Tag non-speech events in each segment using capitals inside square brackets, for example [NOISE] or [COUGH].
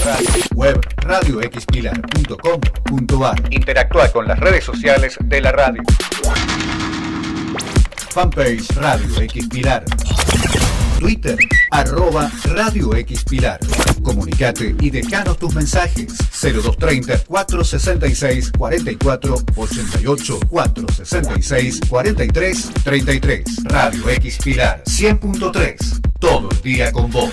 la radio. Web radioxpilar.com.ar Interactúa con las redes sociales de la radio. Fanpage Radio X Pilar. Twitter, arroba Radio X Pilar. Comunicate y dejanos tus mensajes. 0230 466 44 88 466 43 33. Radio X Pilar 100.3. Todo el día con vos.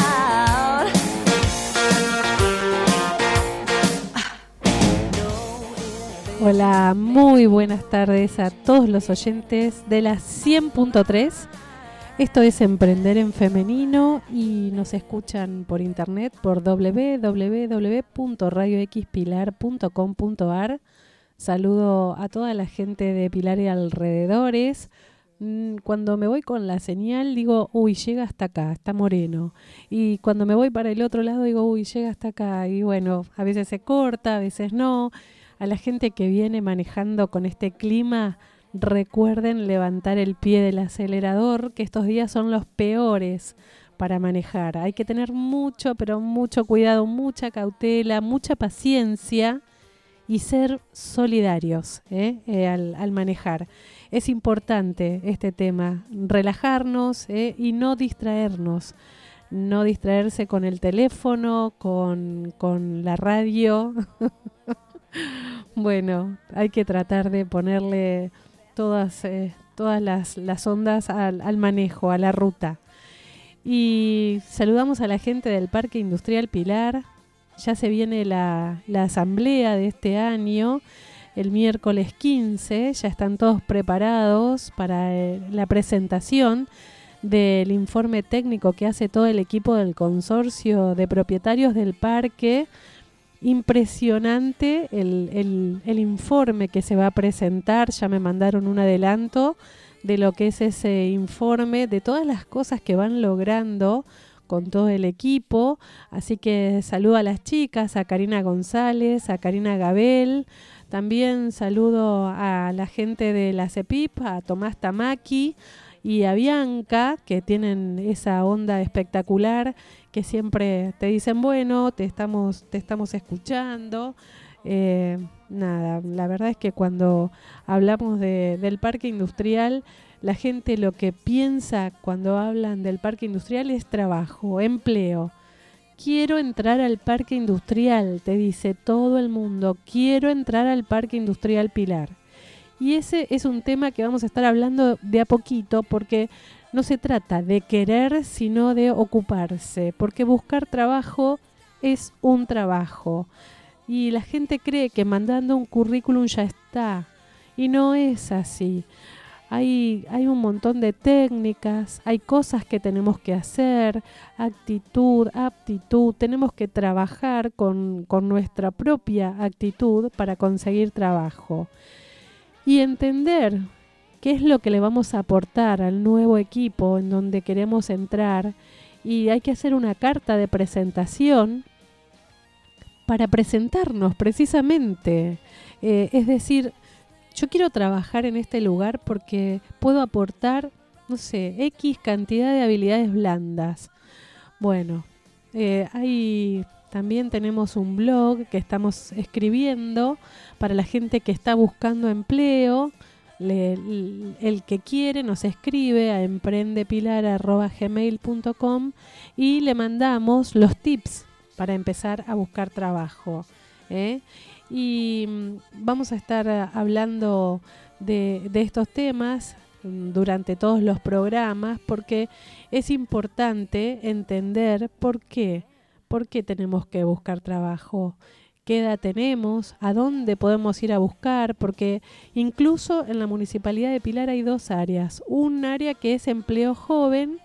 Hola, muy buenas tardes a todos los oyentes de la 100.3. Esto es Emprender en Femenino y nos escuchan por internet por www.radioxpilar.com.ar. Saludo a toda la gente de Pilar y alrededores. Mm, Cuando me voy con la señal digo, uy, llega hasta acá, está moreno. Y cuando me voy para el otro lado digo, uy, llega hasta acá. Y bueno, a veces se corta, a veces no a la gente que viene manejando con este clima, recuerden levantar el pie del acelerador, que estos días son los peores para manejar. Hay que tener mucho, pero mucho cuidado, mucha cautela, mucha paciencia y ser solidarios ¿eh? Eh, al, manejar. Es importante este tema, relajarnos ¿eh? y no distraernos no distraerse con el teléfono, con la radio. [LAUGHS] bueno, hay que tratar de ponerle todas, eh, todas las, las ondas al, manejo, a la ruta. Y saludamos a la gente del Parque Industrial Pilar. Ya se viene la, la asamblea de este año, el miércoles 15. Ya están todos preparados para eh, la presentación del informe técnico que hace todo el equipo del consorcio de propietarios del parque impresionante el, el, informe que se va a presentar, ya me mandaron un adelanto de lo que es ese informe, de todas las cosas que van logrando con todo el equipo, así que saludo a las chicas, a Karina González, a Karina Gabel, también saludo a la gente de la CEPIP, a Tomás Tamaki, y a Bianca, que tienen esa onda espectacular, que siempre te dicen, bueno, te estamos, te estamos escuchando. Eh, nada, la verdad es que cuando hablamos de, del parque industrial, la gente lo que piensa cuando hablan del parque industrial es trabajo, empleo. Quiero entrar al parque industrial, te dice todo el mundo, quiero entrar al parque industrial Pilar. Y ese es un tema que vamos a estar hablando de a poquito porque no se trata de querer, sino de ocuparse, porque buscar trabajo es un trabajo. Y la gente cree que mandando un currículum ya está. Y no es así. Hay, hay un montón de técnicas, hay cosas que tenemos que hacer, actitud, aptitud, tenemos que trabajar con, con nuestra propia actitud para conseguir trabajo y entender qué es lo que le vamos a aportar al nuevo equipo en donde queremos entrar y hay que hacer una carta de presentación para presentarnos precisamente. Eh, es decir, yo quiero trabajar en este lugar porque puedo aportar, no sé, X cantidad de habilidades blandas. Bueno, eh, hay también tenemos un blog que estamos escribiendo para la gente que está buscando empleo. Le, el que quiere nos escribe a emprendepilar.gmail.com y le mandamos los tips para empezar a buscar trabajo. ¿eh? Y mm, vamos a estar hablando de, de estos temas mm, durante todos los programas porque es importante entender por qué ¿Por qué tenemos que buscar trabajo? ¿Qué edad tenemos? ¿A dónde podemos ir a buscar? Porque incluso en la Municipalidad de Pilar hay dos áreas. Un área que es empleo joven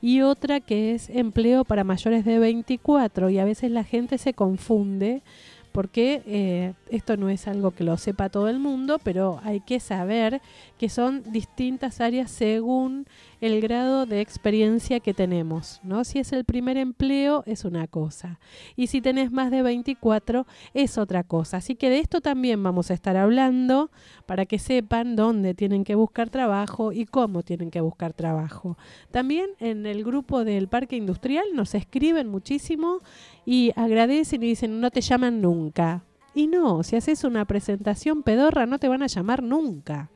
y otra que es empleo para mayores de 24 y a veces la gente se confunde porque eh, esto no es algo que lo sepa todo el mundo, pero hay que saber que son distintas áreas según el grado de experiencia que tenemos, ¿no? Si es el primer empleo es una cosa y si tenés más de 24 es otra cosa. Así que de esto también vamos a estar hablando para que sepan dónde tienen que buscar trabajo y cómo tienen que buscar trabajo. También en el grupo del Parque Industrial nos escriben muchísimo y agradecen y dicen no te llaman nunca. Y no, si haces una presentación pedorra no te van a llamar nunca.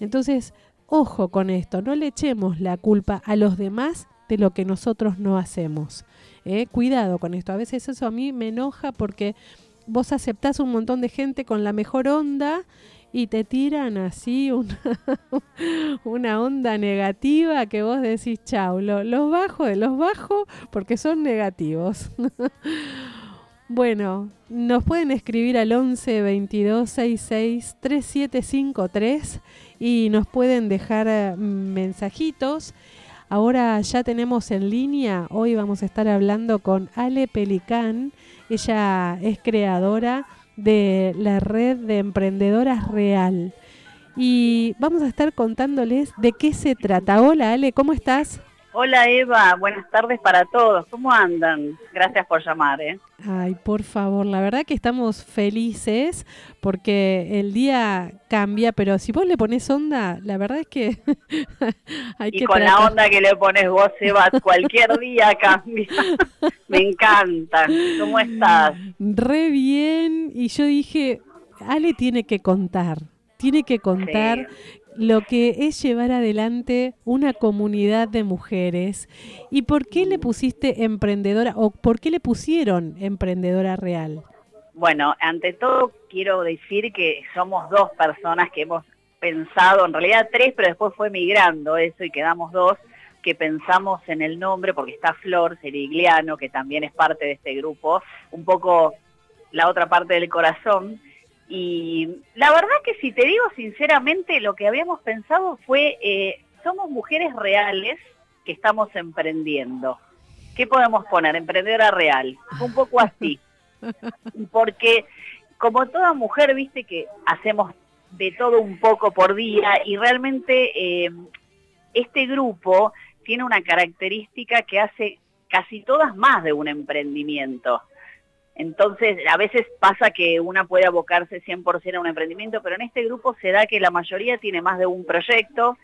Entonces, Ojo con esto, no le echemos la culpa a los demás de lo que nosotros no hacemos. ¿eh? Cuidado con esto, a veces eso a mí me enoja porque vos aceptás un montón de gente con la mejor onda y te tiran así una, [LAUGHS] onda negativa que vos decís, chau, los bajo de los bajo porque son negativos. [LAUGHS] Bueno, nos pueden escribir al 11 22 66 3753 y nos pueden dejar eh, mensajitos. Ahora ya tenemos en línea, hoy vamos a estar hablando con Ale Pelicán. Ella es creadora de la red de emprendedoras real. Y vamos a estar contándoles de qué se trata. Hola Ale, ¿cómo estás? Hola Eva, buenas tardes para todos. ¿Cómo andan? Gracias por llamar. ¿eh? Ay, por favor, la verdad que estamos felices porque el día cambia, pero si vos le pones onda, la verdad es que [LAUGHS] hay y con la onda que le pones vos, Eva, [LAUGHS] cualquier día cambia. [LAUGHS] Me encanta. ¿Cómo estás? Re bien. Y yo dije, Ale tiene que contar tiene que contar lo que es llevar adelante una comunidad de mujeres y por qué le pusiste emprendedora o por qué le pusieron emprendedora real. Bueno, ante todo quiero decir que somos dos personas que hemos pensado, en realidad tres, pero después fue migrando eso y quedamos dos, que pensamos en el nombre, porque está Flor Serigliano, que también es parte de este grupo, un poco la otra parte del corazón, y la verdad que si te digo sinceramente, lo que habíamos pensado fue, eh, somos mujeres reales que estamos emprendiendo. ¿Qué podemos poner? Emprendedora real. Un poco así. [LAUGHS] Porque como toda mujer, viste que hacemos de todo un poco por día y realmente eh, este grupo tiene una característica que hace casi todas más de un emprendimiento. Entonces, a veces pasa que una puede abocarse 100% a un emprendimiento, pero en este grupo se da que la mayoría tiene más de un proyecto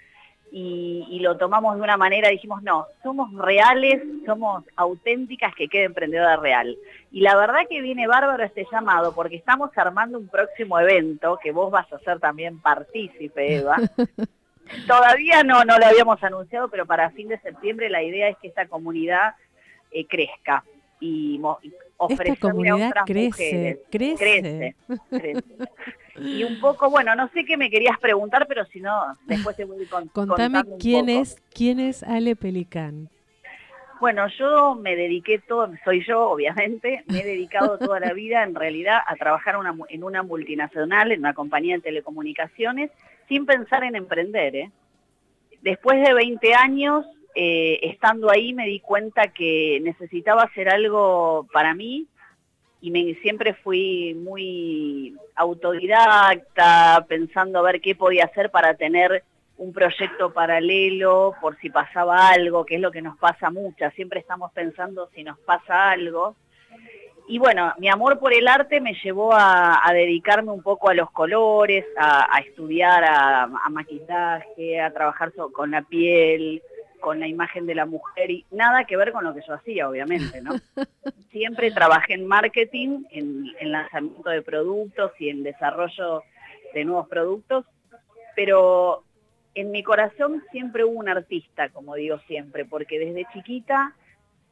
y, lo tomamos de una manera, dijimos, no, somos reales, somos auténticas que quede emprendedora real. Y la verdad que viene bárbaro este llamado, porque estamos armando un próximo evento, que vos vas a ser también partícipe, Eva. [LAUGHS] Todavía no, no lo habíamos anunciado, pero para fin de septiembre la idea es que esta comunidad eh, crezca y esta comunidad crece, crece, crece, Y un poco, bueno, no sé qué me querías preguntar, pero si no, después te voy con, Contame quién es, quién es Ale Pelicán. Bueno, yo me dediqué todo, soy yo obviamente, me he dedicado toda la [LAUGHS] vida en realidad a trabajar en una multinacional, en una compañía de telecomunicaciones, sin pensar en emprender. ¿eh? Después de 20 años eh, estando ahí me di cuenta que necesitaba hacer algo para mí y me, siempre fui muy autodidacta, pensando a ver qué podía hacer para tener un proyecto paralelo por si pasaba algo, que es lo que nos pasa muchas, siempre estamos pensando si nos pasa algo. Y bueno, mi amor por el arte me llevó a, dedicarme un poco a los colores, a, estudiar, a, maquillaje, a trabajar con la piel, con la imagen de la mujer y nada que ver con lo que yo hacía, obviamente, ¿no? [LAUGHS] Siempre trabajé en marketing, en, en lanzamiento de productos y en desarrollo de nuevos productos, pero en mi corazón siempre hubo un artista, como digo siempre, porque desde chiquita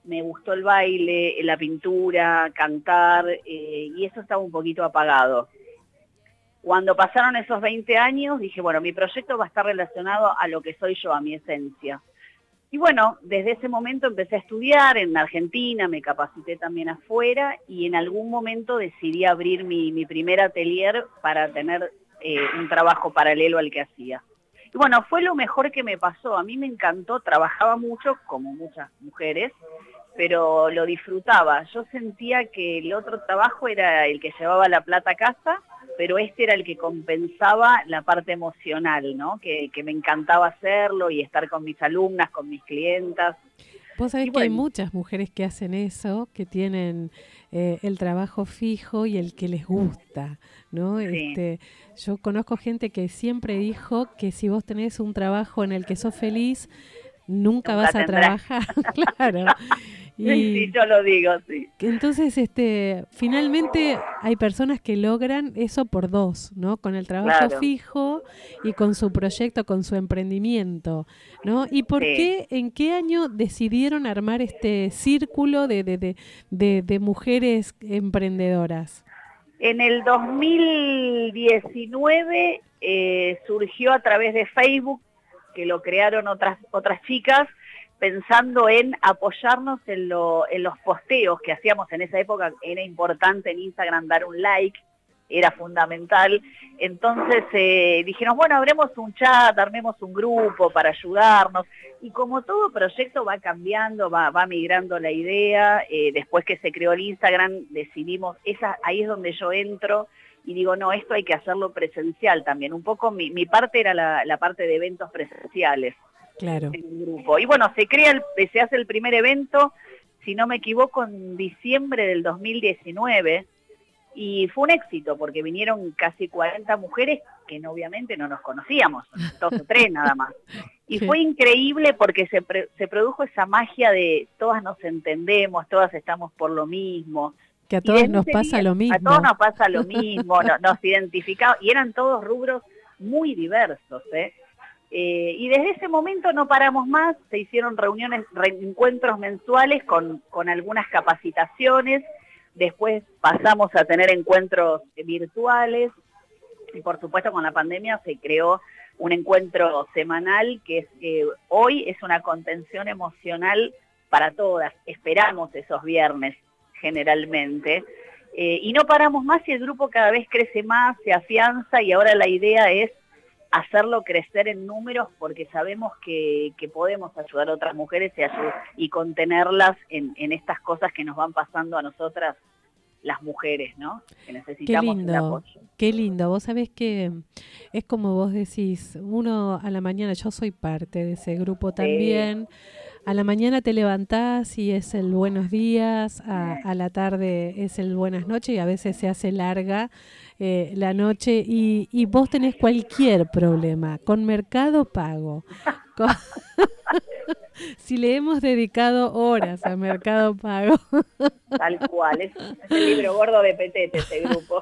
me gustó el baile, la pintura, cantar, eh, y eso estaba un poquito apagado. Cuando pasaron esos 20 años, dije, bueno, mi proyecto va a estar relacionado a lo que soy yo, a mi esencia. Y bueno, desde ese momento empecé a estudiar en Argentina, me capacité también afuera y en algún momento decidí abrir mi, primer atelier para tener eh, un trabajo paralelo al que hacía. Y bueno, fue lo mejor que me pasó. A mí me encantó, trabajaba mucho, como muchas mujeres, pero lo disfrutaba. Yo sentía que el otro trabajo era el que llevaba la plata a casa, pero este era el que compensaba la parte emocional, ¿no? Que, que me encantaba hacerlo y estar con mis alumnas, con mis clientas. Vos sabés Y que hay muchas mujeres que hacen eso, que tienen eh, el trabajo fijo y el que les gusta, ¿no? Sí. Este, yo conozco gente que siempre dijo que si vos tenés un trabajo en el que sos feliz, nunca, Nunca vas a tendrás. trabajar, [LAUGHS] claro. [LAUGHS] Y Sí, yo lo digo, sí. entonces, este, finalmente hay personas que logran eso por dos, ¿no? Con el trabajo Claro. fijo y con su proyecto, con su emprendimiento, ¿no? ¿Y por Sí. qué, en qué año decidieron armar este círculo de, de, de, de, de mujeres emprendedoras? En el 2019 eh, surgió a través de Facebook, que lo crearon otras, otras chicas, pensando en apoyarnos en, lo- en los posteos que hacíamos en esa época. Era importante en Instagram dar un like, era fundamental. Entonces eh, dijeron, bueno, abremos un chat, armemos un grupo para ayudarnos. Y como todo proyecto va cambiando, va, migrando la idea, eh, después que se creó el Instagram decidimos, esa, ahí es donde yo entro y digo, no, esto hay que hacerlo presencial también. Un poco mi, parte era la parte de eventos presenciales Claro. en un grupo. Y bueno, se crea, el, se hace el primer evento, si no me equivoco, en diciembre del 2019 y fue un éxito porque vinieron casi 40 mujeres que no, obviamente no nos conocíamos, dos o tres nada más. [LAUGHS] Y Sí. fue increíble porque se, pre- se produjo esa magia de todas nos entendemos, todas estamos por lo mismo. Que a todos nos pasa día, lo mismo. A todos nos pasa lo mismo, no- nos identificamos, y eran todos rubros muy diversos, ¿eh? Eh, y desde ese momento no paramos más, se hicieron reuniones, reencuentros mensuales con, con algunas capacitaciones, después pasamos a tener encuentros virtuales, y por supuesto con la pandemia se creó un encuentro semanal que eh, hoy es una contención emocional para todas, esperamos esos viernes generalmente. Eh, y no paramos más y el grupo cada vez crece más, se afianza y ahora la idea es hacerlo crecer en números porque sabemos que, que podemos ayudar a otras mujeres y, y contenerlas en, en estas cosas que nos van pasando a nosotras las mujeres, ¿no? Que Qué necesitamos el lindo, apoyo. qué lindo. Vos sabés que es como vos decís, uno a la mañana, yo soy parte de ese grupo también. A la mañana te levantás y es el buenos días, a, a la tarde es el buenas noches y a veces se hace larga eh, la noche y, y vos tenés cualquier problema con Mercado Pago. con- [LAUGHS] si le hemos dedicado horas a Mercado Pago. Tal cual, es, es el libro gordo de Petete ese grupo.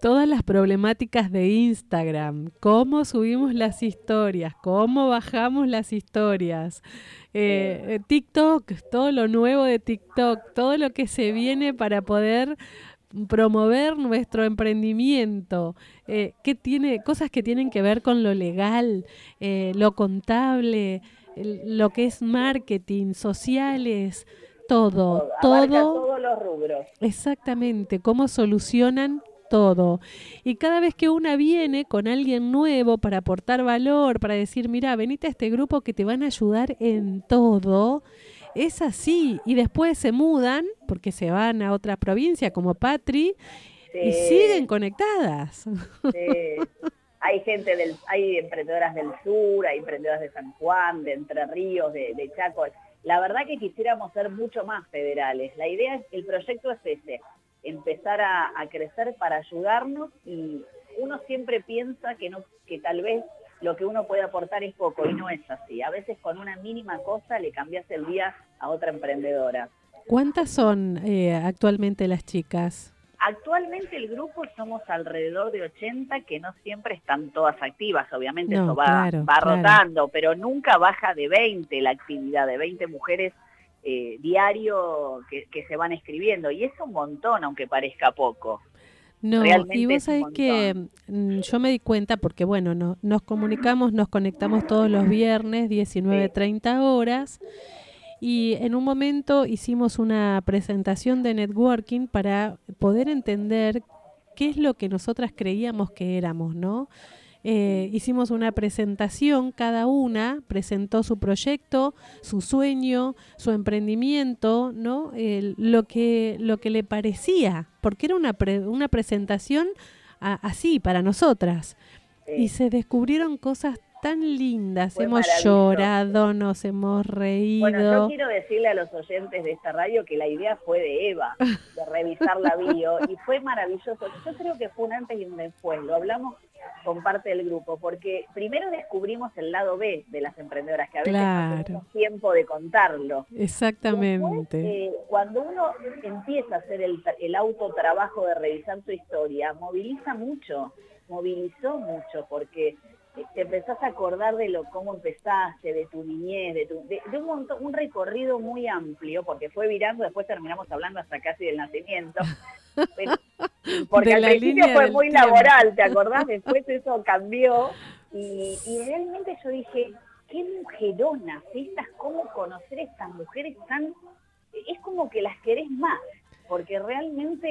todas las problemáticas de Instagram, cómo subimos las historias, cómo bajamos las historias, eh, eh, TikTok, todo lo nuevo de TikTok, todo lo que se viene para poder promover nuestro emprendimiento, eh, que tiene cosas que tienen que ver con lo legal, eh, lo contable, el- lo que es marketing, sociales, todo, todo. todos los rubros. Exactamente, cómo solucionan todo. Y cada vez que una viene con alguien nuevo para aportar valor, para decir, mira, venite a este grupo que te van a ayudar en todo, es así. Y después se mudan, porque se van a otra provincia como Patri, y siguen conectadas. Sí. Hay gente del, hay emprendedoras del sur, hay emprendedoras de San Juan, de Entre Ríos, de, de Chaco. La verdad que quisiéramos ser mucho más federales. La idea, es, el proyecto es ese, empezar a, a crecer para ayudarnos y uno siempre piensa que no, que tal vez lo que uno puede aportar es poco y no es así. A veces con una mínima cosa le cambias el día a otra emprendedora. ¿Cuántas son eh, actualmente las chicas? Actualmente el grupo somos alrededor de 80 que no siempre están todas activas, obviamente No, eso va, claro, va claro. rotando, pero nunca baja de 20 la actividad, de 20 mujeres eh, diario que, que se van escribiendo y es un montón aunque parezca poco. No, Realmente y vos sabés que yo me di cuenta porque, bueno, no, nos comunicamos, nos conectamos todos los viernes, 19, 30 horas, y en un momento hicimos una presentación de networking para poder entender qué es lo que nosotras creíamos que éramos, ¿no? Eh, hicimos una presentación, cada una presentó su proyecto, su sueño, su emprendimiento, ¿no? Lo, que, lo que le parecía, porque era una, pre- una presentación a- así para nosotras. Y se descubrieron cosas tan lindas, Fue hemos llorado, nos hemos reído. Bueno, yo quiero decirle a los oyentes de esta radio que la idea fue de Eva, de revisar la bio, y fue maravilloso. Yo creo que fue un antes y un después, lo hablamos con parte del grupo, porque primero descubrimos el lado B de las emprendedoras, que a veces Claro. no tenemos tiempo de contarlo. Exactamente. Después, eh, cuando uno empieza a hacer el, el autotrabajo de revisar su historia, moviliza mucho, movilizó mucho, porque te empezás a acordar de lo cómo empezaste, de tu niñez, de, tu, de, de un, montón, un recorrido muy amplio, porque fue virando, después terminamos hablando hasta casi del nacimiento. [LAUGHS] Pero- porque al principio fue muy tiempo. laboral, ¿te acordás? [LAUGHS] Después eso cambió y, y realmente yo dije, qué mujeronas estas, cómo conocer estas mujeres tan... Es como que las querés más, porque realmente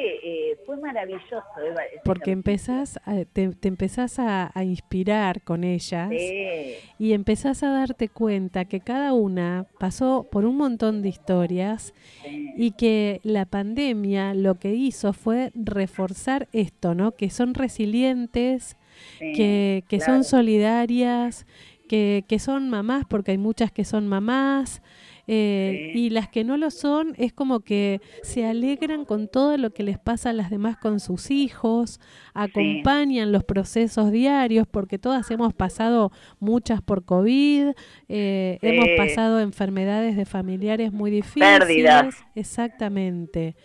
eh, fue maravilloso. Eva, Porque empezás a- te, te empezás a, a inspirar con ellas Sí, y empezás a darte cuenta que cada una pasó por un montón de historias sí, y que la pandemia lo que hizo fue reforzar esto, ¿no? Que son resilientes, sí, que, que claro. son solidarias, que, que son mamás, porque hay muchas que son mamás, eh, Sí. y las que no lo son es como que se alegran con todo lo que les pasa a las demás con sus hijos, acompañan los procesos diarios, porque todas hemos pasado muchas por COVID, eh, Sí. hemos pasado enfermedades de familiares muy difíciles. Pérdidas. Exactamente.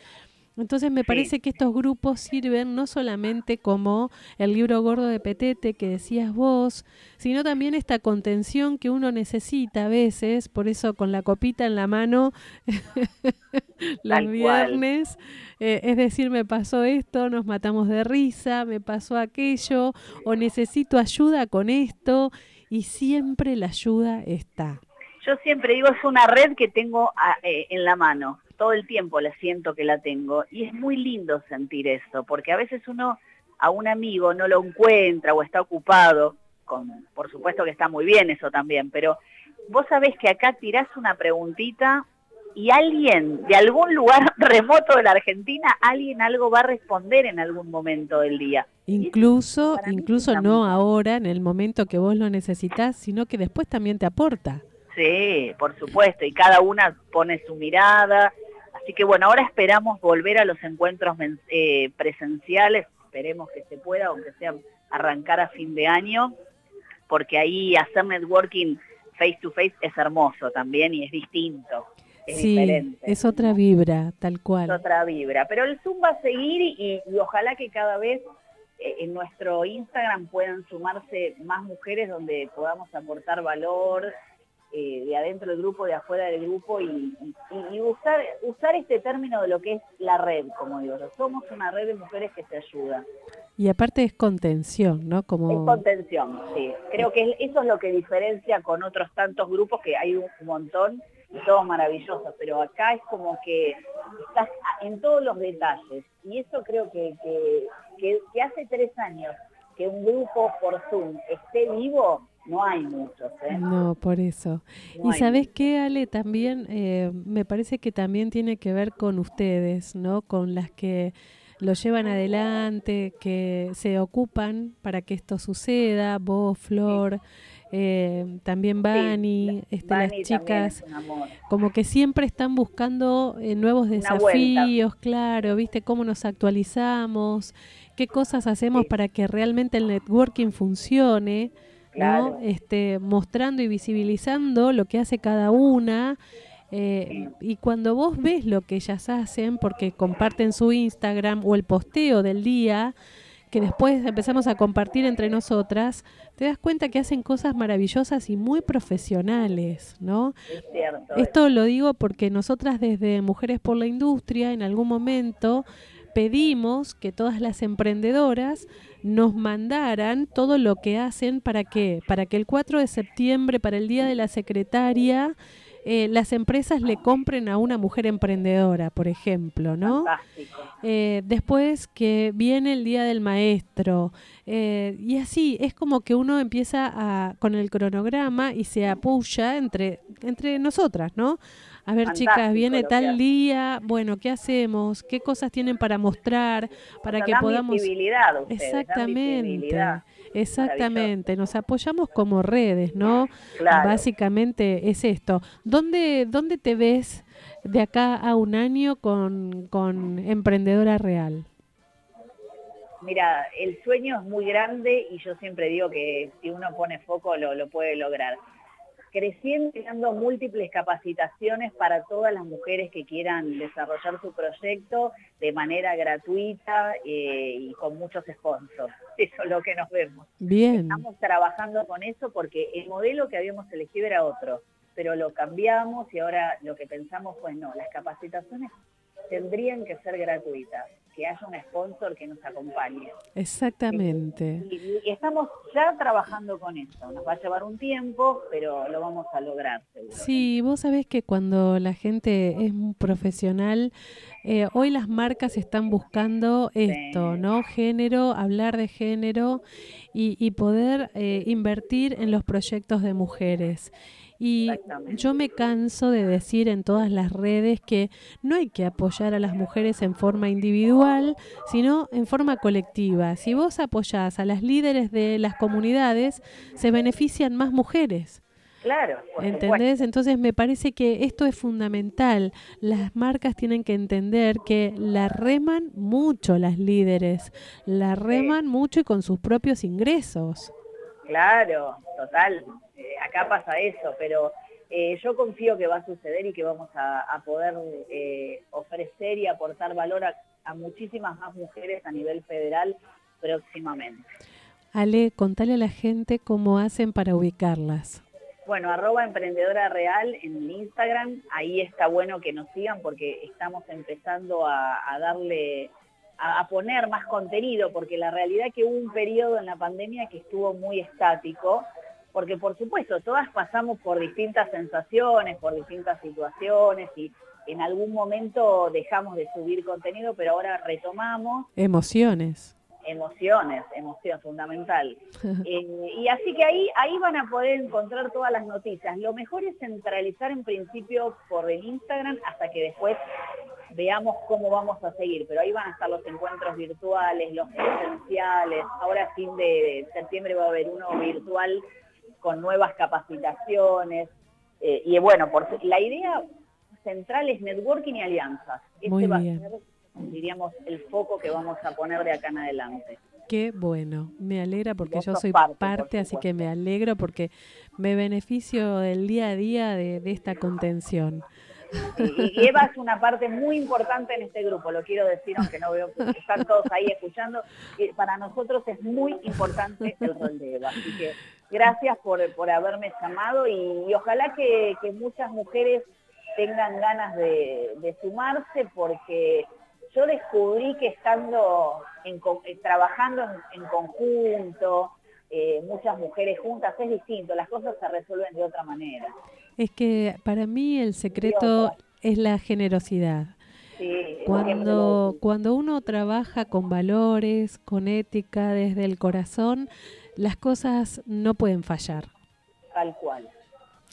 Entonces me Sí. parece que estos grupos sirven no solamente como el libro gordo de Petete que decías vos, sino también esta contención que uno necesita a veces, por eso con la copita en la mano [LAUGHS] los Tal viernes, eh, es decir, me pasó esto, nos matamos de risa, me pasó aquello, o necesito ayuda con esto, y siempre la ayuda está. Yo siempre digo, es una red que tengo a- eh, en la mano. Todo el tiempo la siento que la tengo. Y es muy lindo sentir eso, porque a veces uno a un amigo no lo encuentra o está ocupado, con, por supuesto que está muy bien eso también, pero vos sabés que acá tirás una preguntita y alguien de algún lugar [LAUGHS] remoto de la Argentina, alguien algo va a responder en algún momento del día. Incluso, incluso no ahora, en el momento que vos lo necesitas, sino que después también te aporta. Sí, por supuesto, y cada una pone su mirada. Así que bueno, ahora esperamos volver a los encuentros eh, presenciales, esperemos que se pueda, aunque sea arrancar a fin de año, porque ahí hacer networking face to face es hermoso también y es distinto, es sí, diferente. es otra vibra, tal Es cual. otra vibra. Pero el Zoom va a seguir y, y ojalá que cada vez eh, en nuestro Instagram puedan sumarse más mujeres donde podamos aportar valor eh, de adentro del grupo, de afuera del grupo y, y- y usar, usar este término de lo que es la red, como digo. yo. Somos una red de mujeres que se ayudan. Y aparte es contención, ¿no? Es Como contención, sí. Creo que eso es lo que diferencia con otros tantos grupos, que hay un montón y todos maravillosos, pero acá es como que estás en todos los detalles. Y eso creo que, que, que, que hace tres años que un grupo por Zoom esté vivo, no hay muchos. ¿eh? no, por eso. No y sabes muchos. qué, Ale, también eh, me parece que también tiene que ver con ustedes, ¿no? Con las que lo llevan adelante, que se ocupan para que esto suceda, vos, Flor, eh, también Bani, este, Vani las chicas, como que siempre están buscando eh, nuevos desafíos, claro, viste cómo nos actualizamos, qué cosas hacemos Sí. para que realmente el networking funcione, Claro. ¿no? Este, mostrando y visibilizando lo que hace cada una. eh, y cuando vos ves lo que ellas hacen, porque comparten su Instagram o el posteo del día, que después empezamos a compartir entre nosotras, te das cuenta que hacen cosas maravillosas y muy profesionales, ¿no? Es cierto. Esto lo digo porque nosotras desde Mujeres por la Industria en algún momento pedimos que todas las emprendedoras nos mandaran todo lo que hacen para qué, para que el 4 de septiembre, para el Día de la Secretaria, eh, las empresas le compren a una mujer emprendedora, por ejemplo, ¿no? Eh, después que viene el Día del Maestro, eh, y así es como que uno empieza a, con el cronograma y se apoya entre, entre nosotras, ¿no? A ver, chicas, viene tal día, bueno, ¿qué hacemos? ¿Qué cosas tienen para mostrar? Para O sea, que podamos... visibilidad ustedes, Exactamente, exactamente. Nos apoyamos como redes, ¿no? Claro. Básicamente es esto. ¿Dónde, dónde te ves de acá a un año con, con Emprendedora Real? Mira, el sueño es muy grande y yo siempre digo que si uno pone foco lo, lo puede lograr. Creciendo y dando múltiples capacitaciones para todas las mujeres que quieran desarrollar su proyecto de manera gratuita eh, y con muchos sponsors. [LAUGHS] Eso es lo que nos vemos. Bien, Estamos trabajando con eso porque el modelo que habíamos elegido era otro, pero lo cambiamos y ahora lo que pensamos fue no, las capacitaciones tendrían que ser gratuitas, que haya un sponsor que nos acompañe. exactamente. Y, y estamos ya trabajando con eso. Nos va a llevar un tiempo, pero lo vamos a lograr seguro. Sí, vos sabés que cuando la gente es un profesional, eh, hoy las marcas están buscando esto, Sí. ¿no? Género, hablar de género y, y poder eh, invertir en los proyectos de mujeres. Y yo me canso de decir en todas las redes que no hay que apoyar a las mujeres en forma individual, sino en forma colectiva. Si vos apoyás a las líderes de las comunidades, se benefician más mujeres. Claro, supuesto. ¿Entendés? Entonces me parece que esto es fundamental. Las marcas tienen que entender que la reman mucho las líderes, la reman mucho y con sus propios ingresos. Claro, total. Eh, acá pasa eso, pero eh, yo confío que va a suceder y que vamos a, a poder eh, ofrecer y aportar valor a, a muchísimas más mujeres a nivel federal próximamente. Ale, contale a la gente cómo hacen para ubicarlas. Bueno, arroba emprendedora real en el Instagram, ahí está bueno que nos sigan porque estamos empezando a, a darle, a, a poner más contenido, porque la realidad es que hubo un periodo en la pandemia que estuvo muy estático, porque por supuesto todas pasamos por distintas sensaciones, por distintas situaciones y en algún momento dejamos de subir contenido, pero ahora retomamos Emociones. emociones, emoción fundamental. [LAUGHS] Eh, y así que ahí, ahí van a poder encontrar todas las noticias. Lo mejor es centralizar en principio por el Instagram hasta que después veamos cómo vamos a seguir. Pero ahí van a estar los encuentros virtuales, los presenciales. Ahora a fin de septiembre va a haber uno virtual con nuevas capacitaciones. Eh, y bueno, por, la idea central es networking y alianzas. Este Muy va bien. a ser, diríamos, el foco que vamos a poner de acá en adelante. Qué bueno, me alegra porque yo soy parte, así que me alegro porque me beneficio del día a día de, de esta contención. Y, y Eva es una parte muy importante en este grupo, lo quiero decir, aunque no veo que están todos ahí escuchando. para nosotros es muy importante el rol de Eva. Así que gracias por, por haberme llamado y, y ojalá que, que muchas mujeres tengan ganas de, de sumarse porque yo descubrí que estando en eh, trabajando en, en conjunto, eh, muchas mujeres juntas, es distinto, las cosas se resuelven de otra manera. Es que para mí el secreto es la generosidad. Sí, Cuando, cuando uno trabaja con valores, con ética, desde el corazón, las cosas no pueden fallar. Tal cual.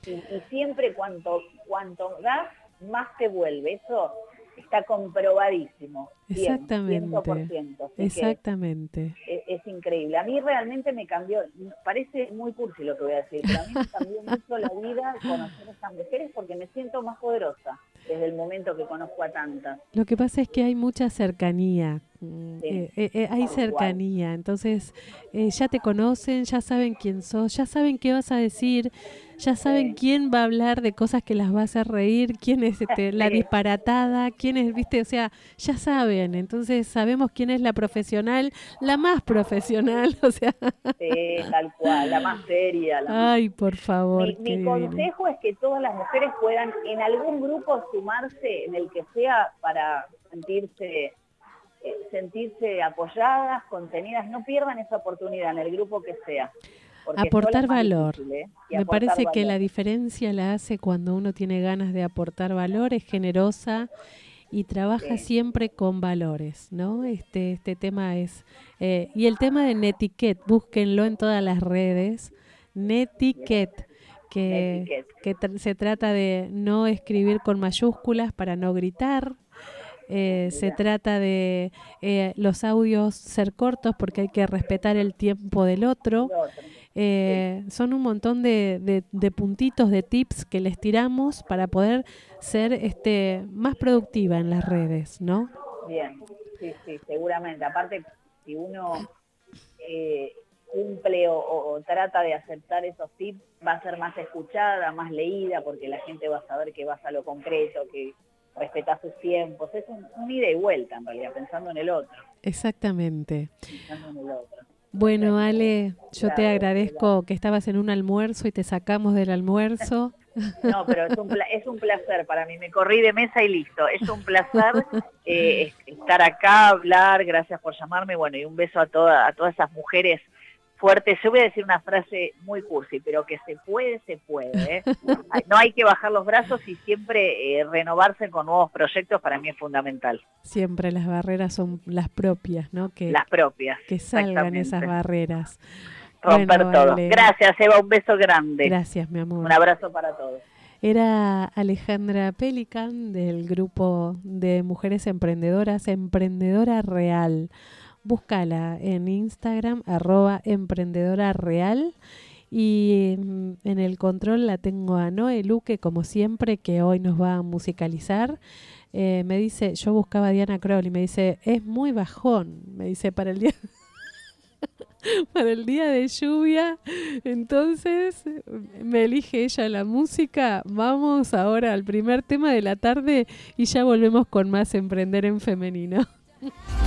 Y, y siempre cuanto, cuanto das, más te vuelve. Eso está comprobadísimo. Cien, Exactamente. 100%. Así que Exactamente. es, es increíble. A mí realmente me cambió, parece muy cursi lo que voy a decir, pero a mí me cambió mucho la vida conocer a estas mujeres porque me siento más poderosa desde el momento que conozco a tantas. Lo que pasa es que hay mucha cercanía. mm, Sí, eh, eh, eh, hay cual. cercanía, entonces eh, ya te conocen, ya saben quién sos, ya saben qué vas a decir, ya saben Sí. quién va a hablar de cosas que las va a hacer reír, quién es este, [LAUGHS] la Sí. disparatada, quién es, viste, o sea, ya saben, entonces sabemos quién es la profesional, la más profesional, [LAUGHS] o sea, Sí, tal cual, la más seria. La más ay, por favor, Mi, mi consejo es que todas las mujeres puedan en algún grupo sumarse, en el que sea, para sentirse eh, sentirse apoyadas, contenidas. No pierdan esa oportunidad en el grupo que sea. Aportar valor. difícil, ¿eh? Me aportar parece que la diferencia la hace cuando uno tiene ganas de aportar valor, es generosa y trabaja Sí. siempre con valores, ¿no? Este, este tema es... eh, y el tema de Netiquette, búsquenlo en todas las redes. Netiquette, que, que tr- se trata de no escribir con mayúsculas para no gritar. Eh, se trata de eh, los audios ser cortos porque hay que respetar el tiempo del otro. Eh, son un montón de, de- de puntitos, de tips que les tiramos para poder ser este, más productiva en las redes, ¿no? Bien, sí, sí, seguramente. Aparte, si uno eh, cumple o, trata de aceptar esos tips, va a ser más escuchada, más leída, porque la gente va a saber que vas a lo concreto, que respetas sus tiempos. Es un, un ida y vuelta, en realidad, pensando en el otro. Exactamente. Pensando en el otro. Bueno, Ale, yo te Claro, agradezco que estabas en un almuerzo y te sacamos del almuerzo. [LAUGHS] No, pero es un, pla- es un placer para mí. Me corrí de mesa y listo. Es un placer eh, estar acá, hablar. Gracias por llamarme. Bueno, y un beso a, toda, a todas esas mujeres fuertes. Yo voy a decir una frase muy cursi, pero que se puede, se puede. ¿eh? [LAUGHS] No hay que bajar los brazos y siempre eh, renovarse con nuevos proyectos para mí es fundamental. Siempre las barreras son las propias, ¿no? Que, Las propias. que salgan esas barreras. Romper Bueno, todo. Gracias, Eva. Un beso grande. Gracias, mi amor. Un abrazo para todos. Era Alejandra Pelican del grupo de mujeres emprendedoras, Emprendedora Real. Búscala en Instagram, arroba emprendedora real. Y mm, en el control la tengo a Noé Luque, como siempre, que hoy nos va a musicalizar. Eh, me dice, yo buscaba a Diana Kroll y me dice, es muy bajón. Me dice, para el día, [LAUGHS] para el día de lluvia. Entonces me elige ella la música. Vamos ahora al primer tema de la tarde y ya volvemos con más Emprender en Femenino. [LAUGHS]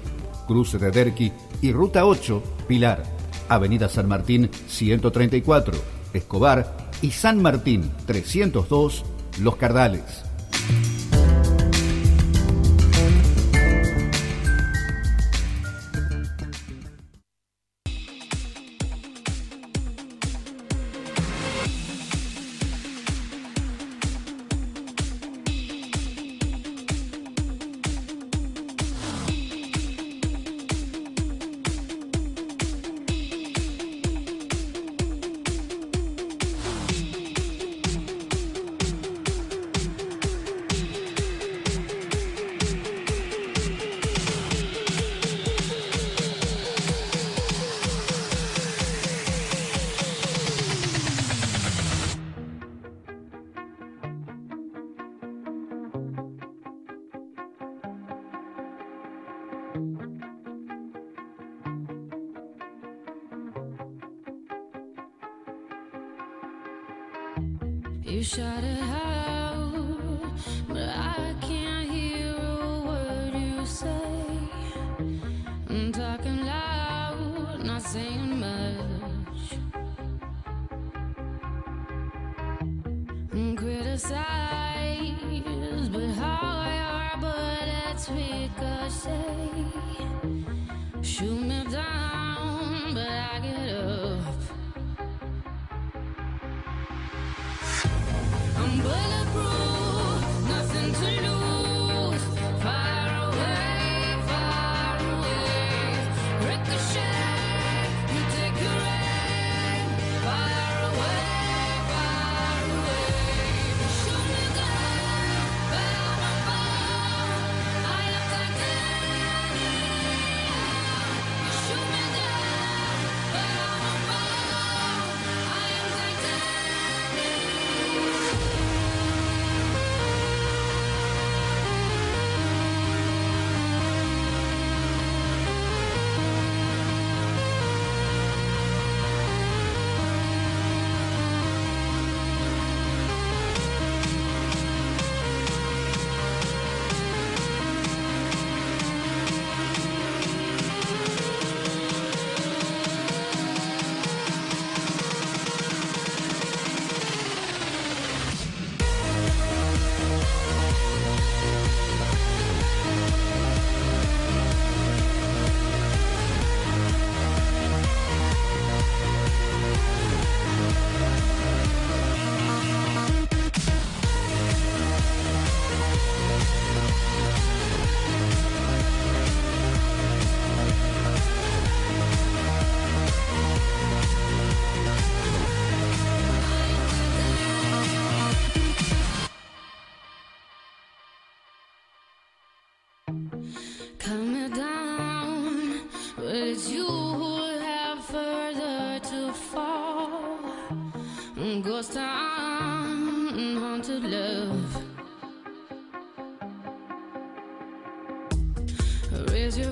Cruce de Derqui y Ruta 8, Pilar, Avenida San Martín 134, Escobar y San Martín 302, Los Cardales. Haunted love. Raise your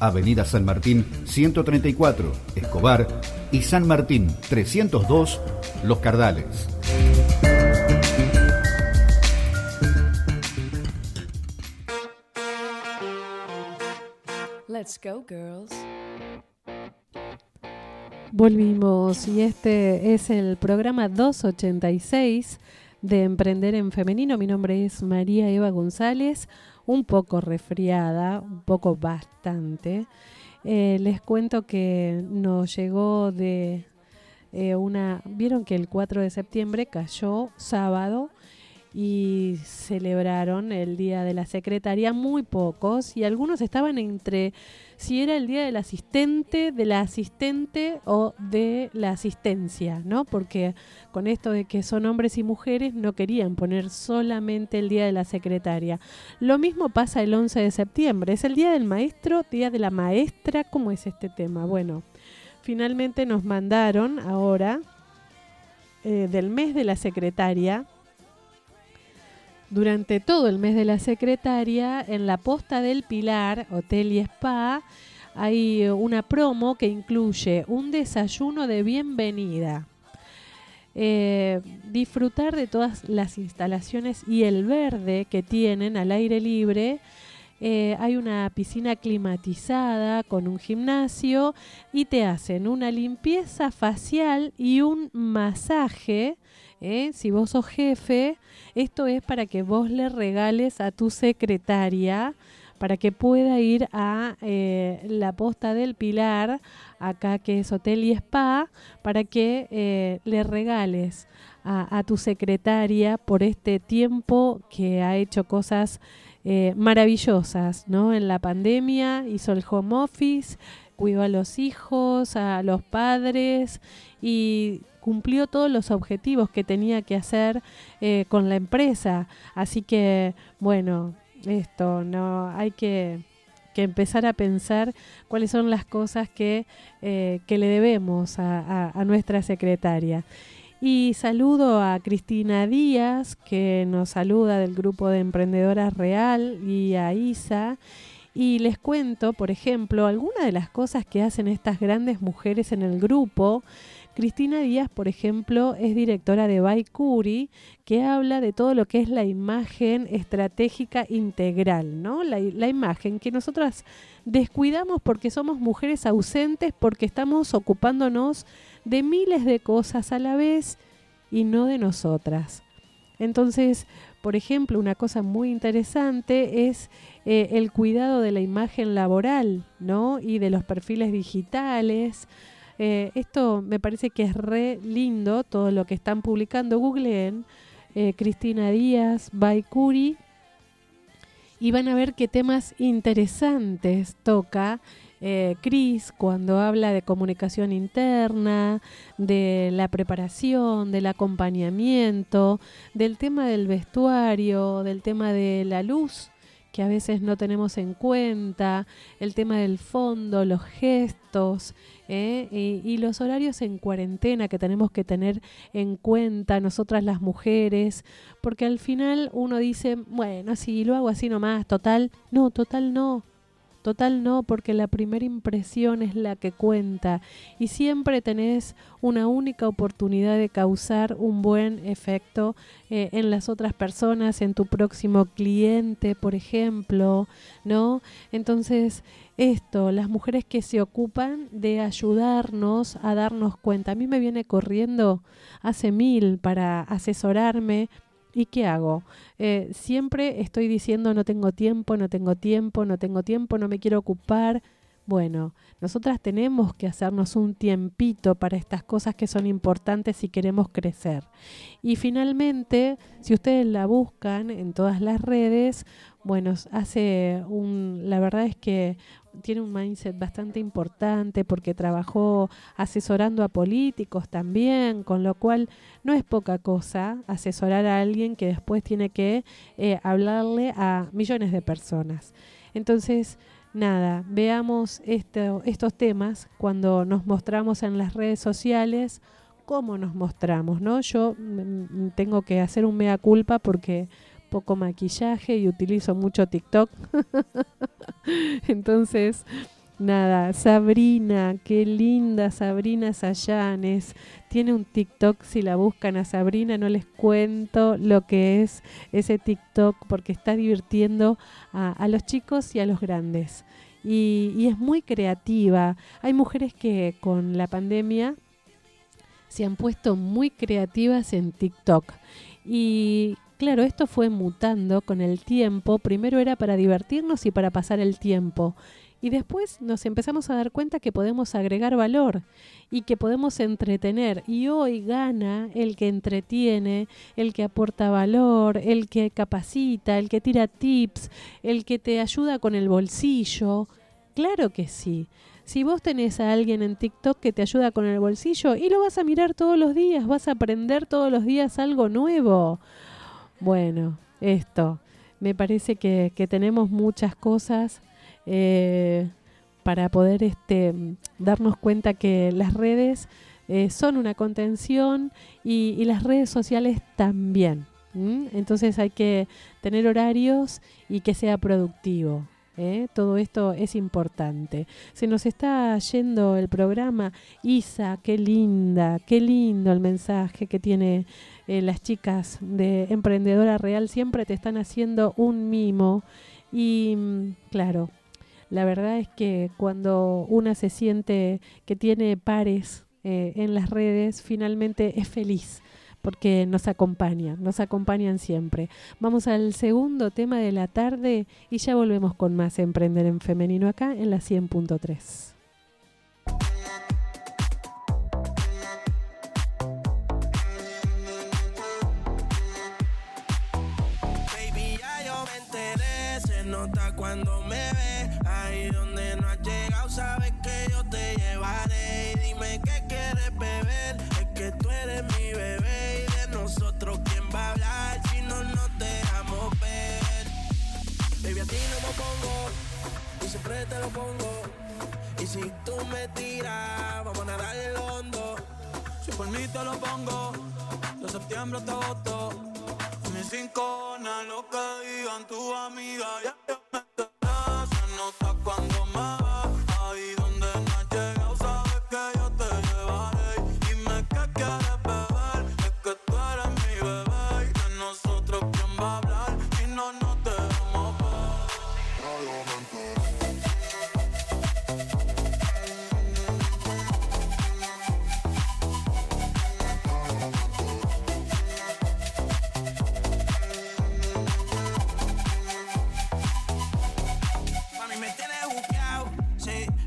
Avenida San Martín 134, Escobar y San Martín 302, Los Cardales. Let's go, girls. Volvimos y este es el programa 286 de Emprender en Femenino. Mi nombre es María Eva González, un poco resfriada, un poco bastante. Eh, les cuento que nos llegó de eh, una... Vieron que el 4 de septiembre cayó sábado y celebraron el Día de la Secretaría muy pocos y algunos estaban entre si era el Día del Asistente, de la Asistente o de la Asistencia, ¿no? Porque con esto de que son hombres y mujeres no querían poner solamente el Día de la Secretaria. Lo mismo pasa el 11 de septiembre, es el Día del Maestro, Día de la Maestra, ¿cómo es este tema? Bueno, finalmente nos mandaron ahora eh, del mes de la secretaria durante todo el mes de la secretaria, en la posta del Pilar, Hotel y Spa, hay eh, una promo que incluye un desayuno de bienvenida. Eh, disfrutar de todas las instalaciones y el verde que tienen al aire libre. Eh, hay una piscina climatizada con un gimnasio y te hacen una limpieza facial y un masaje. ¿Eh? Si vos sos jefe, esto es para que vos le regales a tu secretaria para que pueda ir a eh, la posta del Pilar, acá que es Hotel y Spa, para que eh, le regales a, a tu secretaria por este tiempo que ha hecho cosas maravillosas, ¿no? En la pandemia hizo el home office, cuidó a los hijos, a los padres y cumplió todos los objetivos que tenía que hacer eh, con la empresa. Así que, bueno, esto, no hay que, que empezar a pensar cuáles son las cosas que, eh, que le debemos a, a- a nuestra secretaria. Y saludo a Cristina Díaz, que nos saluda del grupo de Emprendedoras Real, y a Isa. Y les cuento, por ejemplo, algunas de las cosas que hacen estas grandes mujeres en el grupo. Cristina Díaz, por ejemplo, es directora de Baikuri, que habla de todo lo que es la imagen estratégica integral, ¿no? La, la imagen que nosotras descuidamos porque somos mujeres ausentes, porque estamos ocupándonos de miles de cosas a la vez y no de nosotras. Entonces, por ejemplo, una cosa muy interesante es eh, el cuidado de la imagen laboral, ¿no? Y de los perfiles digitales. Eh, esto me parece que es re lindo, todo lo que están publicando. Googleen eh, Cristina Díaz, Baikuri, y van a ver qué temas interesantes toca eh, Cris cuando habla de comunicación interna, de la preparación, del acompañamiento, del tema del vestuario, del tema de la luz que a veces no tenemos en cuenta, el tema del fondo, los gestos ¿eh? y, y los horarios en cuarentena que tenemos que tener en cuenta nosotras las mujeres, porque al final uno dice, bueno, si lo hago así nomás, total, no, total no. Total no, porque la primera impresión es la que cuenta y siempre tenés una única oportunidad de causar un buen efecto eh, en las otras personas, en tu próximo cliente, por ejemplo, ¿no? Entonces, esto, las mujeres que se ocupan de ayudarnos a darnos cuenta. A mí me viene corriendo hace mil para asesorarme. ¿Y qué hago? Eh, siempre estoy diciendo no tengo tiempo, no tengo tiempo, no tengo tiempo, no me quiero ocupar. Bueno, nosotras tenemos que hacernos un tiempito para estas cosas que son importantes si queremos crecer. Y finalmente, si ustedes la buscan en todas las redes, bueno, hace un, la verdad es que tiene un mindset bastante importante porque trabajó asesorando a políticos también, con lo cual no es poca cosa asesorar a alguien que después tiene que eh, hablarle a millones de personas. Entonces, nada, veamos esto, estos temas cuando nos mostramos en las redes sociales, cómo nos mostramos, ¿no? Yo mm, tengo que hacer un mea culpa porque poco maquillaje y utilizo mucho TikTok. [LAUGHS] Entonces, nada, Sabrina, qué linda Sabrina Sayanes. Tiene un TikTok, si la buscan a Sabrina, no les cuento lo que es ese TikTok porque está divirtiendo a, los chicos y a los grandes. Y es muy creativa. Hay mujeres que con la pandemia se han puesto muy creativas en TikTok. Y claro, esto fue mutando con el tiempo. Primero era para divertirnos y para pasar el tiempo. Y después nos empezamos a dar cuenta que podemos agregar valor y que podemos entretener. Y hoy gana el que entretiene, el que aporta valor, el que capacita, el que tira tips, el que te ayuda con el bolsillo. Claro que sí. Si vos tenés a alguien en TikTok que te ayuda con el bolsillo y lo vas a mirar todos los días, vas a aprender todos los días algo nuevo. Bueno, esto, me parece que, tenemos muchas cosas eh, para poder este, darnos cuenta que las redes eh, son una contención y, las redes sociales también. Entonces hay que tener horarios y que sea productivo. ¿eh? Todo esto es importante. Se nos está yendo el programa. Isa, qué linda, qué lindo el mensaje que tiene eh, las chicas de Emprendedora Real. Siempre te están haciendo un mimo. Y mm, claro, la verdad es que cuando una se siente que tiene pares eh, en las redes, finalmente es feliz porque nos acompañan, nos acompañan siempre. Vamos al segundo tema de la tarde y ya volvemos con más Emprender en Femenino acá en la 100.3. nota cuando me ves. Ahí donde no has llegado, sabes que yo te llevaré. Y dime qué quieres beber. Es que tú eres mi bebé. Y de nosotros, ¿quién va a hablar si no nos dejamos ver? Baby, a ti no me pongo. Y siempre te lo pongo. Y si tú me tiras, vamos a nadar el hondo. Si por mí te lo pongo, de septiembre hasta agosto. Mis cinco lo que digan tu amiga, ya ya me. Se nota cuando me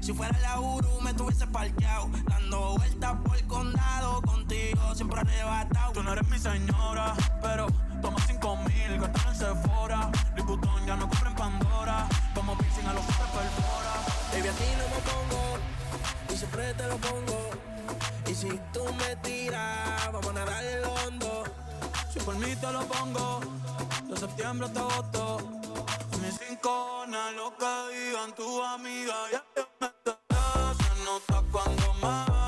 si fuera la Uru, me tuviese parqueado. Dando vueltas por el condado. Contigo siempre arrebatado. Tú no eres mi señora, pero toma cinco mil. Gastar en Sephora. Liputón ya no compra en Pandora. Como piercing a los hombres perfora. Baby, a ti no me pongo. Y siempre te lo pongo. Y si tú me tiras, vamos a nadar el hondo. Si por mí te lo pongo. De septiembre hasta agosto. Mis cinco lo que digan tu amiga, ya me. Se nota cuando me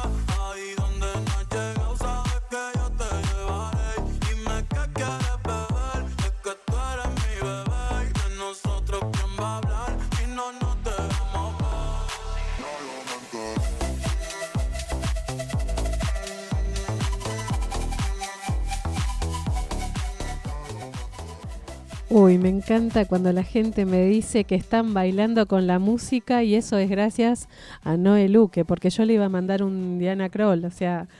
Uy, me encanta cuando la gente me dice que están bailando con la música y eso es gracias a Noé Luque, porque yo le iba a mandar un Diana Kroll, o sea... [LAUGHS]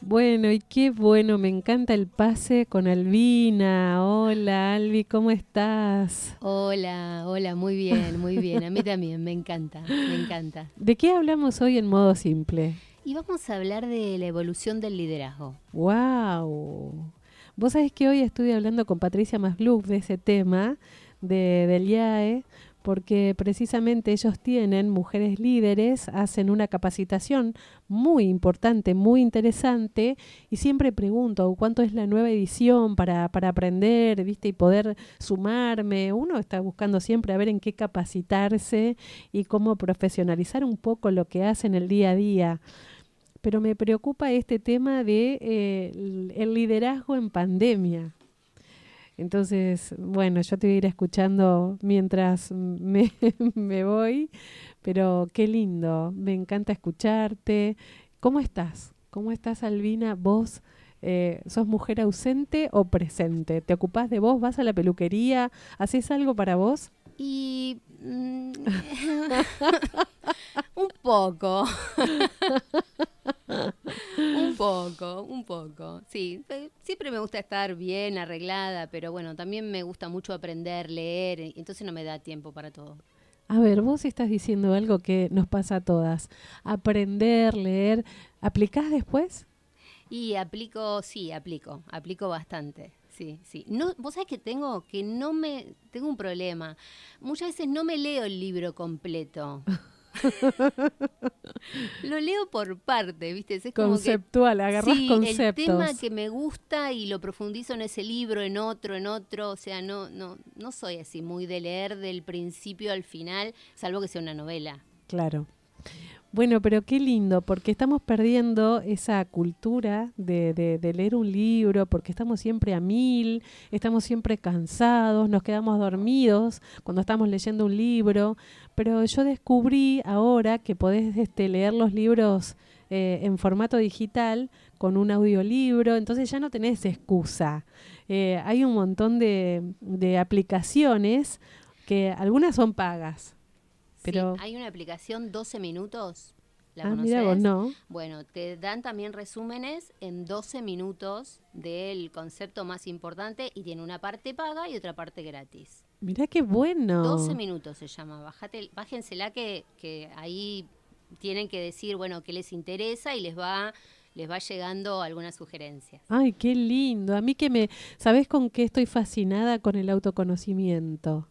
Bueno, y qué bueno, me encanta el pase con Albina. Hola, Albi, ¿cómo estás? Hola, hola, muy bien, muy bien. A mí también, me encanta, me encanta. [LAUGHS] ¿De qué hablamos hoy en modo simple? Y vamos a hablar de la evolución del liderazgo. ¡Wow! Vos sabés que hoy estuve hablando con Patricia Masluk de ese tema de, del IAE, porque precisamente ellos tienen, mujeres líderes, hacen una capacitación muy importante, muy interesante, y siempre pregunto cuánto es la nueva edición para, para aprender, ¿viste? Y poder sumarme. Uno está buscando siempre a ver en qué capacitarse y cómo profesionalizar un poco lo que hacen el día a día pero me preocupa este tema de eh, el- el liderazgo en pandemia. Entonces, bueno, yo te voy a ir escuchando mientras me, [LAUGHS] me voy, pero qué lindo, me encanta escucharte. ¿Cómo estás? ¿Cómo estás, Albina? ¿Vos eh, sos mujer ausente o presente? ¿Te ocupás de vos? ¿Vas a la peluquería? ¿Haces algo para vos? Y... mm, [LAUGHS] un poco. [LAUGHS] [LAUGHS] un poco, un poco. Sí, siempre me gusta estar bien arreglada, pero bueno, también me gusta mucho aprender, leer, entonces no me da tiempo para todo. A ver, vos estás diciendo algo que nos pasa a todas. Aprender, leer, ¿aplicás después? Y aplico, sí, aplico, aplico bastante. Sí, sí. No, vos sabés que tengo que no me tengo un problema. Muchas veces no me leo el libro completo. [LAUGHS] lo leo por parte, ¿viste? Es como que- Conceptual, agarrás sí, conceptos. el tema que me gusta y lo profundizo en ese libro, en otro, en otro, o sea, no no no soy así muy de leer del principio al final, salvo que sea una novela. Claro. Bueno, pero qué lindo, porque estamos perdiendo esa cultura de, leer un libro, porque estamos siempre a mil, estamos siempre cansados, nos quedamos dormidos cuando estamos leyendo un libro, pero yo descubrí ahora que podés este, leer los libros eh, en formato digital con un audiolibro, entonces ya no tenés excusa. Eh, hay un montón de aplicaciones que algunas son pagas, pero... Sí, hay una aplicación 12 minutos. ¿La ah, conoces? mira vos, no. Bueno, te dan también resúmenes en 12 minutos del concepto más importante y tiene una parte paga y otra parte gratis. Mirá qué bueno. 12 minutos se llama. Bájate, bájensela que, que ahí tienen que decir, bueno, qué les interesa y les va les va llegando algunas sugerencias. Ay, qué lindo. A mí que me, ¿sabés con qué estoy fascinada con el autoconocimiento?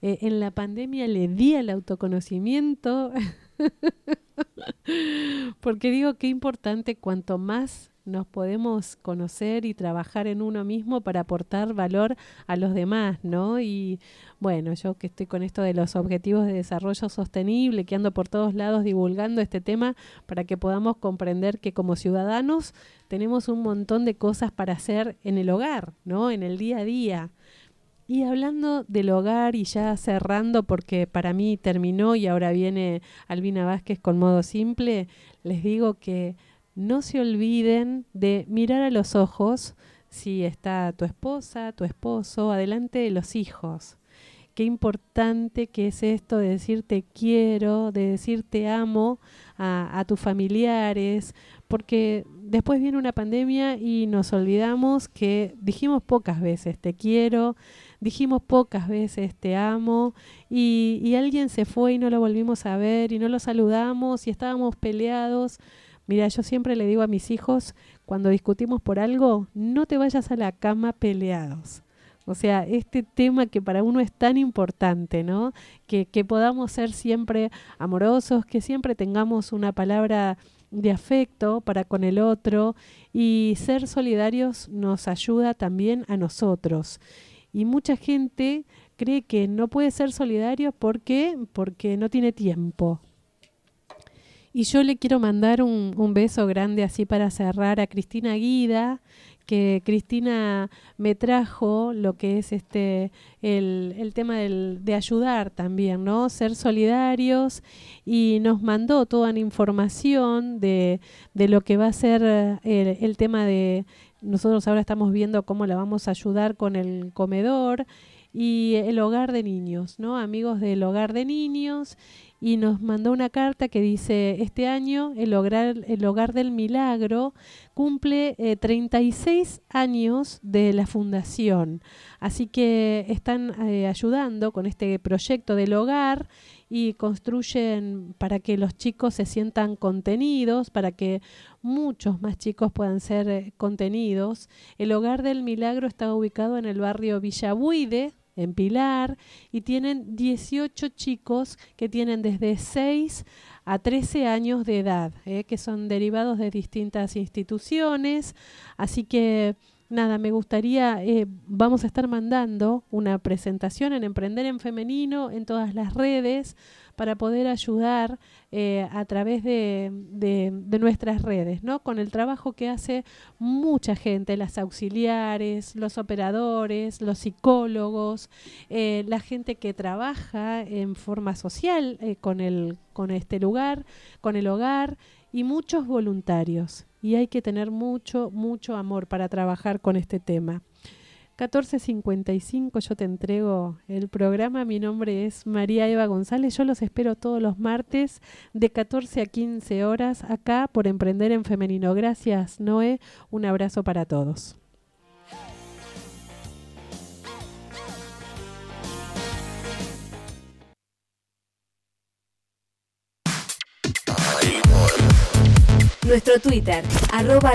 Eh, en la pandemia le di al autoconocimiento [LAUGHS] porque digo qué importante cuanto más nos podemos conocer y trabajar en uno mismo para aportar valor a los demás, ¿no? Y bueno, yo que estoy con esto de los objetivos de desarrollo sostenible, que ando por todos lados divulgando este tema para que podamos comprender que como ciudadanos tenemos un montón de cosas para hacer en el hogar, ¿no? En el día a día. Y hablando del hogar y ya cerrando, porque para mí terminó y ahora viene Albina Vázquez con modo simple, les digo que no se olviden de mirar a los ojos si está tu esposa, tu esposo, adelante de los hijos. Qué importante que es esto de decir te quiero, de decir te amo a, a tus familiares, porque después viene una pandemia y nos olvidamos que dijimos pocas veces te quiero, dijimos pocas veces te amo y, alguien se fue y no lo volvimos a ver y no lo saludamos y estábamos peleados. Mira, yo siempre le digo a mis hijos, cuando discutimos por algo, no te vayas a la cama peleados. O sea, este tema que para uno es tan importante, ¿no? Que, que podamos ser siempre amorosos, que siempre tengamos una palabra de afecto para con el otro y ser solidarios nos ayuda también a nosotros. Y mucha gente cree que no puede ser solidario porque porque no tiene tiempo. Y yo le quiero mandar un, un beso grande así para cerrar a Cristina Guida, que Cristina me trajo lo que es este el, el tema del, de ayudar también, ¿no? Ser solidarios y nos mandó toda la información de, de lo que va a ser eh, el, el tema de nosotros ahora estamos viendo cómo la vamos a ayudar con el comedor y el hogar de niños, ¿no? Amigos del hogar de niños y nos mandó una carta que dice, este año el hogar, el hogar del milagro cumple eh, 36 años de la fundación, así que están eh, ayudando con este proyecto del hogar y construyen para que los chicos se sientan contenidos, para que muchos más chicos puedan ser eh, contenidos. El hogar del milagro está ubicado en el barrio Villabuide, en Pilar, y tienen 18 chicos que tienen desde 6 a 13 años de edad, eh, que son derivados de distintas instituciones. Así que nada, me gustaría, eh, vamos a estar mandando una presentación en Emprender en Femenino en todas las redes para poder ayudar eh, a través de, de, nuestras redes, ¿no? Con el trabajo que hace mucha gente, las auxiliares, los operadores, los psicólogos, eh, la gente que trabaja en forma social eh, con, el, con este lugar, con el hogar y muchos voluntarios. Y hay que tener mucho, mucho amor para trabajar con este tema. 14.55 yo te entrego el programa. Mi nombre es María Eva González. Yo los espero todos los martes de 14 a 15 horas acá por Emprender en Femenino. Gracias, Noé. Un abrazo para todos. Nuestro Twitter, arroba